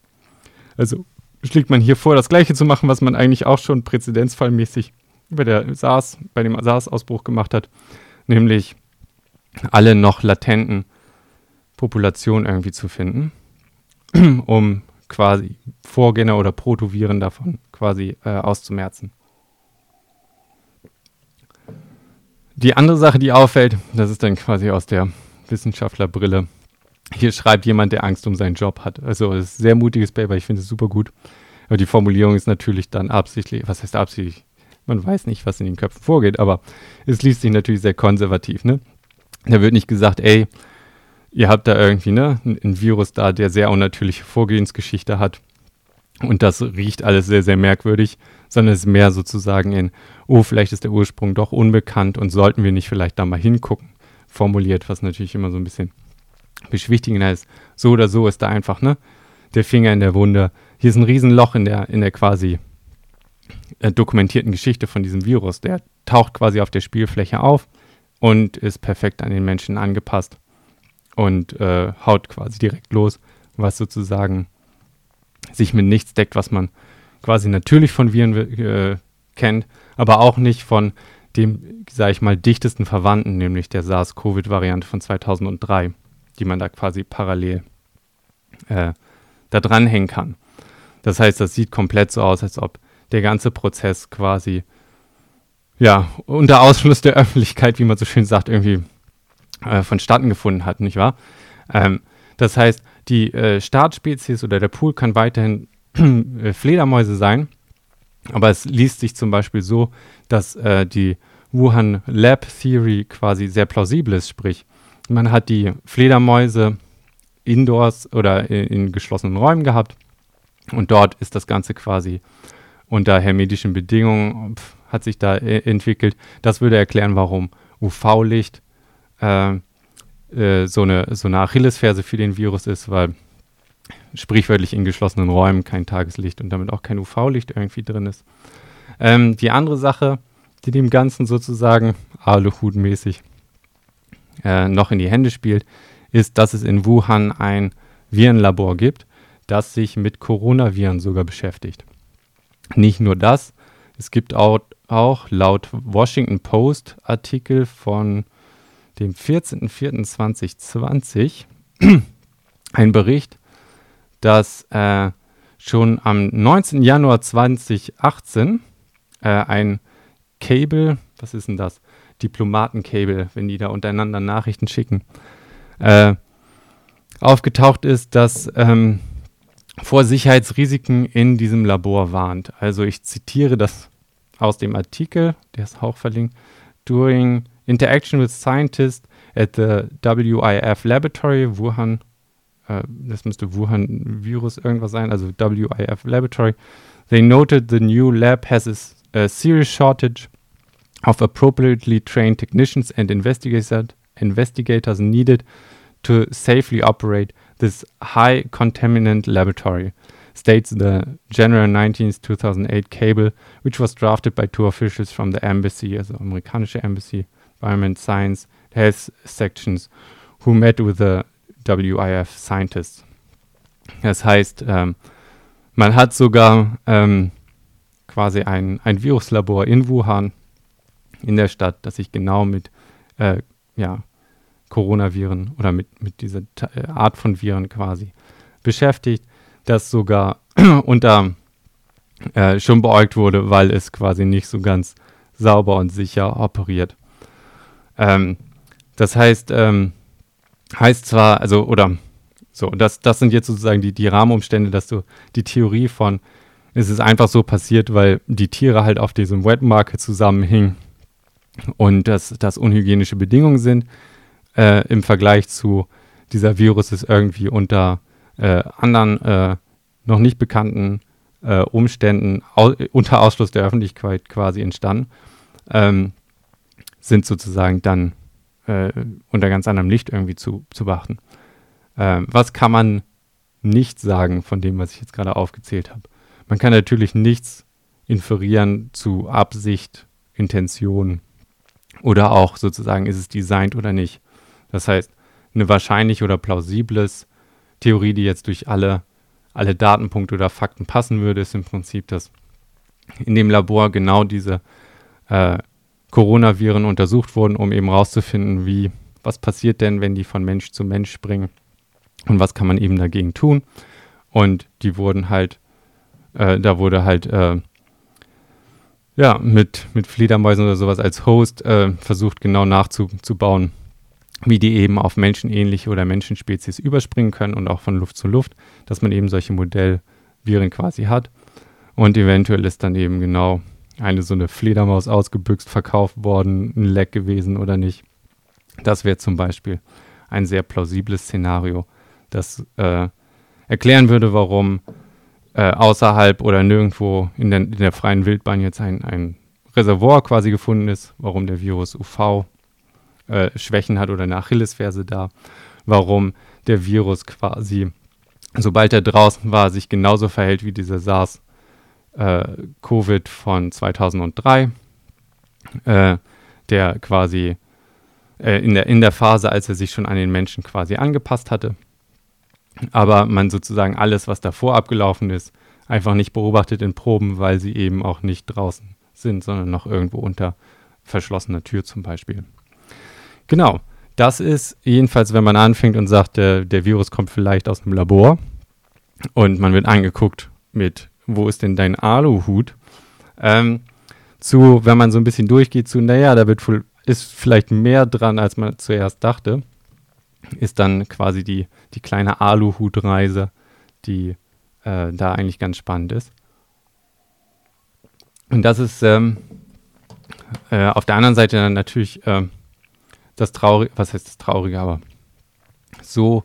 Also schlägt man hier vor, das Gleiche zu machen, was man eigentlich auch schon präzedenzfallmäßig bei der SARS, bei dem SARS-Ausbruch gemacht hat, nämlich alle noch latenten Populationen irgendwie zu finden, um quasi Vorgänger oder Protoviren davon quasi äh, auszumerzen. Die andere Sache, die auffällt, das ist dann quasi aus der Wissenschaftlerbrille. Hier schreibt jemand, der Angst um seinen Job hat. Also es ist ein sehr mutiges Paper, ich finde es super gut. Aber die Formulierung ist natürlich dann absichtlich, was heißt absichtlich? Man weiß nicht, was in den Köpfen vorgeht, aber es liest sich natürlich sehr konservativ. Ne? Da wird nicht gesagt, ey, ihr habt da irgendwie ne, ein Virus da, der sehr unnatürliche Vorgehensgeschichte hat. Und das riecht alles sehr, sehr merkwürdig, sondern es ist mehr sozusagen in, oh, vielleicht ist der Ursprung doch unbekannt und sollten wir nicht vielleicht da mal hingucken, formuliert, was natürlich immer so ein bisschen beschwichtigender ist. So oder so ist da einfach, ne, der Finger in der Wunde. Hier ist ein Riesenloch in der, in der quasi äh, dokumentierten Geschichte von diesem Virus. Der taucht quasi auf der Spielfläche auf und ist perfekt an den Menschen angepasst und äh, haut quasi direkt los, was sozusagen sich mit nichts deckt, was man quasi natürlich von Viren äh, kennt, aber auch nicht von dem, sage ich mal, dichtesten Verwandten, nämlich der SARS-CoV-Variante von 2003, die man da quasi parallel äh, da dranhängen kann. Das heißt, das sieht komplett so aus, als ob der ganze Prozess quasi ja unter Ausschluss der Öffentlichkeit, wie man so schön sagt, irgendwie äh, vonstatten gefunden hat, nicht wahr? Ähm, das heißt, die äh, Startspezies oder der Pool kann weiterhin äh, Fledermäuse sein, aber es liest sich zum Beispiel so, dass äh, die Wuhan Lab Theory quasi sehr plausibel ist, sprich, man hat die Fledermäuse indoors oder in, in geschlossenen Räumen gehabt und dort ist das Ganze quasi unter hermetischen Bedingungen pf, hat sich da äh, entwickelt. Das würde erklären, warum UV-Licht äh, äh, so, eine, so eine Achillesferse für den Virus ist, weil sprichwörtlich in geschlossenen Räumen kein Tageslicht und damit auch kein UV-Licht irgendwie drin ist. Ähm, die andere Sache, die dem Ganzen sozusagen Aluhut-mäßig äh, noch in die Hände spielt, ist, dass es in Wuhan ein Virenlabor gibt, das sich mit Coronaviren sogar beschäftigt. Nicht nur das, es gibt auch, auch laut Washington Post Artikel von dem 14.04.2020 ein Bericht, dass äh, schon am 19. Januar 2018 äh, ein Cable, was ist denn das? Diplomatencable, wenn die da untereinander Nachrichten schicken, äh, aufgetaucht ist, dass ähm, vor Sicherheitsrisiken in diesem Labor warnt. Also ich zitiere das aus dem Artikel, der ist auch verlinkt. During interaction with scientists at the WIF Laboratory, Wuhan, uh, das müsste Wuhan Virus irgendwas sein, also WIF Laboratory, they noted the new lab has a, a serious shortage of appropriately trained technicians and investigators, investigators needed to safely operate this high contaminant laboratory. states the January 19th, 2008 cable, which was drafted by two officials from the embassy, also amerikanische Embassy, Environment Science, Health Sections, who met with the WIF scientists. Das heißt, ähm, man hat sogar ähm, quasi ein, ein Viruslabor in Wuhan, in der Stadt, das sich genau mit äh, ja, Coronaviren oder mit, mit dieser äh, Art von Viren quasi beschäftigt, das sogar unter äh, schon beäugt wurde, weil es quasi nicht so ganz sauber und sicher operiert. Ähm, das heißt, ähm, heißt zwar, also, oder so, das, das sind jetzt sozusagen die, die Rahmenumstände, dass du die Theorie von, es ist einfach so passiert, weil die Tiere halt auf diesem Wet Market zusammenhingen und dass das unhygienische Bedingungen sind äh, im Vergleich zu dieser Virus ist irgendwie unter äh, anderen äh, noch nicht bekannten äh, Umständen au unter Ausschluss der Öffentlichkeit quasi entstanden, ähm, sind sozusagen dann äh, unter ganz anderem Licht irgendwie zu, zu beachten. Ähm, was kann man nicht sagen von dem, was ich jetzt gerade aufgezählt habe? Man kann natürlich nichts inferieren zu Absicht, Intention oder auch sozusagen, ist es designt oder nicht. Das heißt, eine wahrscheinlich oder plausibles Theorie, die jetzt durch alle, alle Datenpunkte oder Fakten passen würde, ist im Prinzip, dass in dem Labor genau diese äh, Coronaviren untersucht wurden, um eben herauszufinden, wie, was passiert denn, wenn die von Mensch zu Mensch springen und was kann man eben dagegen tun. Und die wurden halt äh, da wurde halt äh, ja, mit, mit Fledermäusen oder sowas als Host äh, versucht genau nachzubauen, wie die eben auf menschenähnliche oder Menschenspezies überspringen können und auch von Luft zu Luft, dass man eben solche Modellviren quasi hat. Und eventuell ist dann eben genau eine so eine Fledermaus ausgebüxt, verkauft worden, ein Leck gewesen oder nicht. Das wäre zum Beispiel ein sehr plausibles Szenario, das äh, erklären würde, warum äh, außerhalb oder nirgendwo in der, in der freien Wildbahn jetzt ein, ein Reservoir quasi gefunden ist, warum der Virus UV äh, Schwächen hat oder eine Achillesferse da, warum der Virus quasi, sobald er draußen war, sich genauso verhält wie dieser SARS-Covid äh, von 2003, äh, der quasi äh, in, der, in der Phase, als er sich schon an den Menschen quasi angepasst hatte aber man sozusagen alles, was davor abgelaufen ist, einfach nicht beobachtet in Proben, weil sie eben auch nicht draußen sind, sondern noch irgendwo unter verschlossener Tür zum Beispiel. Genau, das ist jedenfalls, wenn man anfängt und sagt, der, der Virus kommt vielleicht aus einem Labor und man wird angeguckt mit, wo ist denn dein Aluhut? Ähm, zu, wenn man so ein bisschen durchgeht, zu, naja, da wird ist vielleicht mehr dran, als man zuerst dachte ist dann quasi die, die kleine Aluhutreise, die äh, da eigentlich ganz spannend ist. Und das ist ähm, äh, auf der anderen Seite dann natürlich äh, das Traurige, was heißt das Traurige, aber so,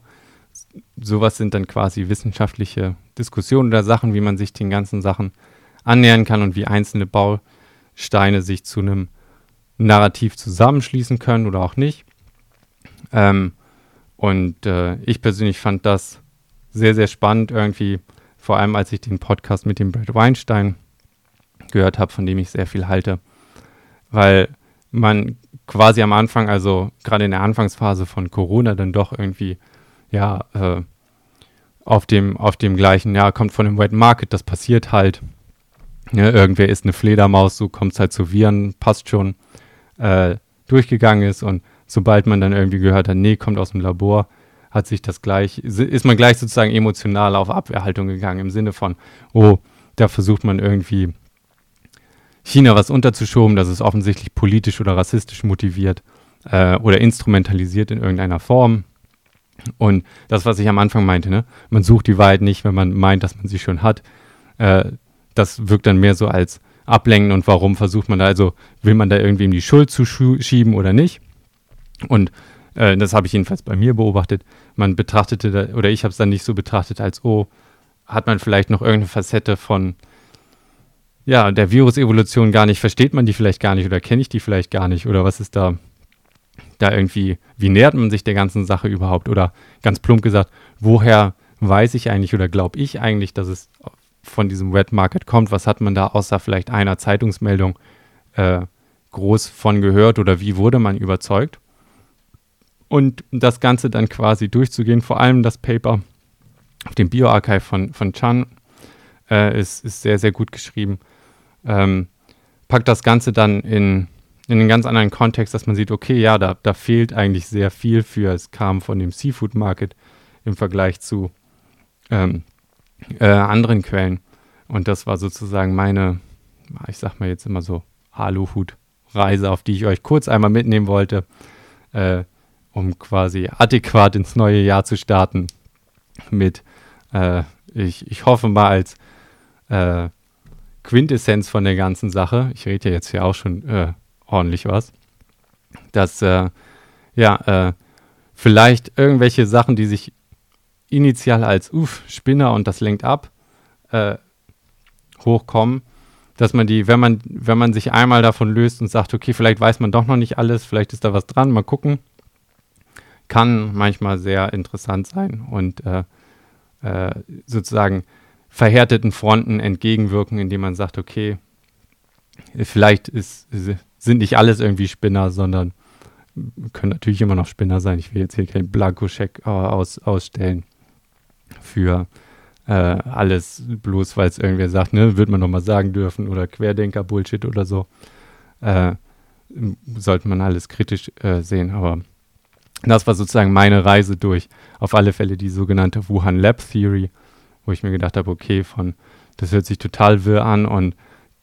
sowas sind dann quasi wissenschaftliche Diskussionen oder Sachen, wie man sich den ganzen Sachen annähern kann und wie einzelne Bausteine sich zu einem Narrativ zusammenschließen können oder auch nicht. Ähm, und äh, ich persönlich fand das sehr, sehr spannend irgendwie, vor allem als ich den Podcast mit dem Brad Weinstein gehört habe, von dem ich sehr viel halte. Weil man quasi am Anfang, also gerade in der Anfangsphase von Corona, dann doch irgendwie, ja, äh, auf dem, auf dem gleichen, ja, kommt von dem Wet Market, das passiert halt. Ne, irgendwer ist eine Fledermaus, so kommt es halt zu Viren, passt schon, äh, durchgegangen ist und sobald man dann irgendwie gehört hat, nee, kommt aus dem Labor, hat sich das gleich, ist man gleich sozusagen emotional auf Abwehrhaltung gegangen im Sinne von, oh, da versucht man irgendwie China was unterzuschoben, das ist offensichtlich politisch oder rassistisch motiviert äh, oder instrumentalisiert in irgendeiner Form. Und das, was ich am Anfang meinte, ne? man sucht die Wahrheit nicht, wenn man meint, dass man sie schon hat. Äh, das wirkt dann mehr so als Ablenken und warum versucht man da, also will man da irgendwie in die Schuld zuschieben oder nicht. Und äh, das habe ich jedenfalls bei mir beobachtet. Man betrachtete, da, oder ich habe es dann nicht so betrachtet, als, oh, hat man vielleicht noch irgendeine Facette von, ja, der Virusevolution gar nicht, versteht man die vielleicht gar nicht oder kenne ich die vielleicht gar nicht oder was ist da, da irgendwie, wie nähert man sich der ganzen Sache überhaupt oder ganz plump gesagt, woher weiß ich eigentlich oder glaube ich eigentlich, dass es von diesem Red Market kommt? Was hat man da außer vielleicht einer Zeitungsmeldung äh, groß von gehört oder wie wurde man überzeugt? Und das Ganze dann quasi durchzugehen, vor allem das Paper auf dem Bioarchive von, von Chan äh, ist, ist sehr, sehr gut geschrieben. Ähm, packt das Ganze dann in, in einen ganz anderen Kontext, dass man sieht, okay, ja, da, da fehlt eigentlich sehr viel für. Es kam von dem Seafood Market im Vergleich zu ähm, äh, anderen Quellen. Und das war sozusagen meine, ich sag mal jetzt immer so, Aluhut-Reise, auf die ich euch kurz einmal mitnehmen wollte, äh, um quasi adäquat ins neue Jahr zu starten mit, äh, ich, ich hoffe mal als äh, Quintessenz von der ganzen Sache, ich rede ja jetzt hier auch schon äh, ordentlich was, dass äh, ja, äh, vielleicht irgendwelche Sachen, die sich initial als uff, Spinner und das lenkt ab, äh, hochkommen, dass man die, wenn man, wenn man sich einmal davon löst und sagt, okay, vielleicht weiß man doch noch nicht alles, vielleicht ist da was dran, mal gucken, kann manchmal sehr interessant sein und äh, äh, sozusagen verhärteten Fronten entgegenwirken, indem man sagt, okay, vielleicht ist, sind nicht alles irgendwie Spinner, sondern können natürlich immer noch Spinner sein. Ich will jetzt hier keinen Blankoscheck äh, aus, ausstellen für äh, alles, bloß weil es irgendwer sagt, ne, wird man nochmal sagen dürfen oder Querdenker-Bullshit oder so. Äh, sollte man alles kritisch äh, sehen, aber das war sozusagen meine Reise durch auf alle Fälle die sogenannte Wuhan Lab Theory, wo ich mir gedacht habe, okay, von das hört sich total wirr an und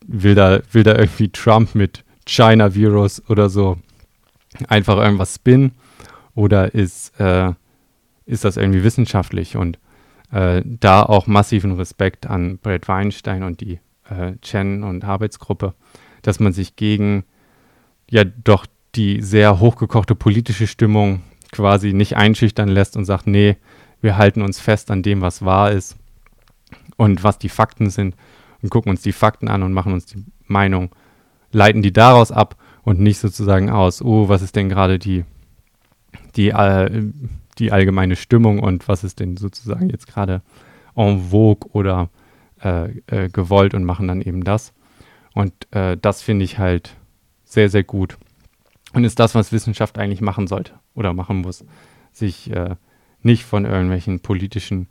will da, will da irgendwie Trump mit China Virus oder so einfach irgendwas spinnen? Oder ist, äh, ist das irgendwie wissenschaftlich? Und äh, da auch massiven Respekt an Brett Weinstein und die äh, Chen und Arbeitsgruppe, dass man sich gegen ja doch die sehr hochgekochte politische Stimmung quasi nicht einschüchtern lässt und sagt, nee, wir halten uns fest an dem, was wahr ist und was die Fakten sind und gucken uns die Fakten an und machen uns die Meinung, leiten die daraus ab und nicht sozusagen aus, oh, was ist denn gerade die, die, äh, die allgemeine Stimmung und was ist denn sozusagen jetzt gerade en vogue oder äh, äh, gewollt und machen dann eben das. Und äh, das finde ich halt sehr, sehr gut. Und ist das, was Wissenschaft eigentlich machen sollte oder machen muss. Sich äh, nicht von irgendwelchen politischen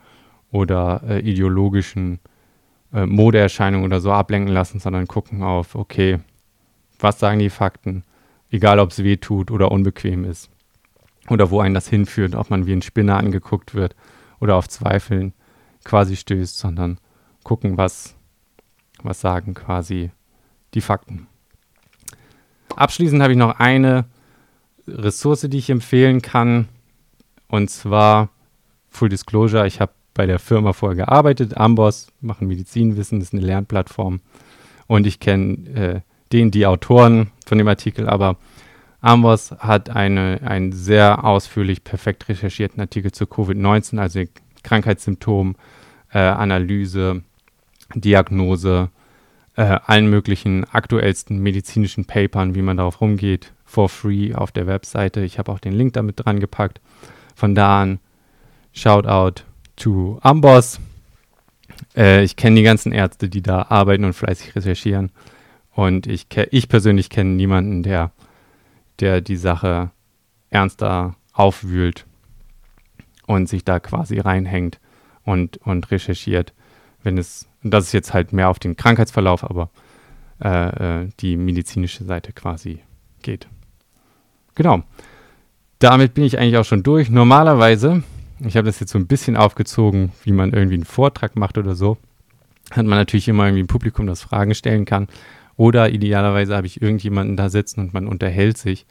oder äh, ideologischen äh, Modeerscheinungen oder so ablenken lassen, sondern gucken auf, okay, was sagen die Fakten, egal ob es weh tut oder unbequem ist. Oder wo einen das hinführt, ob man wie ein Spinner angeguckt wird oder auf Zweifeln quasi stößt, sondern gucken, was, was sagen quasi die Fakten. Abschließend habe ich noch eine Ressource, die ich empfehlen kann. Und zwar Full Disclosure, ich habe bei der Firma vorher gearbeitet, Amboss, machen Medizinwissen, ist eine Lernplattform. Und ich kenne äh, den, die Autoren von dem Artikel, aber Amboss hat eine, einen sehr ausführlich, perfekt recherchierten Artikel zu Covid-19, also Krankheitssymptom, äh, Analyse, Diagnose, äh, allen möglichen aktuellsten medizinischen Papern, wie man darauf rumgeht, for free auf der Webseite. Ich habe auch den Link damit dran gepackt. Von da an, Shoutout to Amboss. Äh, ich kenne die ganzen Ärzte, die da arbeiten und fleißig recherchieren. Und ich, ich persönlich kenne niemanden, der, der die Sache ernster aufwühlt und sich da quasi reinhängt und, und recherchiert wenn es, das ist jetzt halt mehr auf den Krankheitsverlauf, aber äh, äh, die medizinische Seite quasi geht. Genau. Damit bin ich eigentlich auch schon durch. Normalerweise, ich habe das jetzt so ein bisschen aufgezogen, wie man irgendwie einen Vortrag macht oder so, hat man natürlich immer irgendwie ein Publikum, das Fragen stellen kann. Oder idealerweise habe ich irgendjemanden da sitzen und man unterhält sich,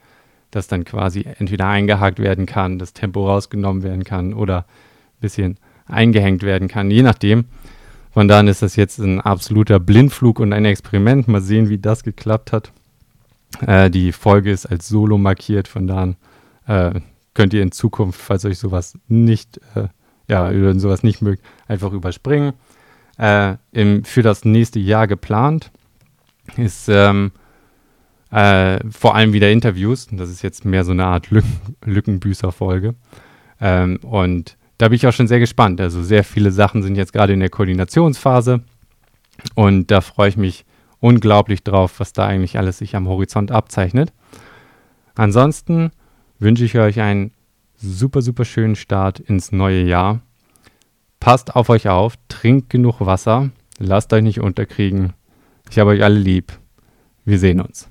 dass dann quasi entweder eingehakt werden kann, das Tempo rausgenommen werden kann oder ein bisschen eingehängt werden kann, je nachdem. Von daher ist das jetzt ein absoluter Blindflug und ein Experiment. Mal sehen, wie das geklappt hat. Äh, die Folge ist als Solo markiert, von daher äh, könnt ihr in Zukunft, falls euch sowas nicht, äh, ja, sowas nicht mögt, einfach überspringen. Äh, Im, für das nächste Jahr geplant ist ähm, äh, vor allem wieder Interviews. Das ist jetzt mehr so eine Art Lücken, Lückenbüßer-Folge. Ähm, und da bin ich auch schon sehr gespannt. Also sehr viele Sachen sind jetzt gerade in der Koordinationsphase und da freue ich mich unglaublich drauf, was da eigentlich alles sich am Horizont abzeichnet. Ansonsten wünsche ich euch einen super, super schönen Start ins neue Jahr. Passt auf euch auf, trinkt genug Wasser, lasst euch nicht unterkriegen. Ich habe euch alle lieb. Wir sehen uns.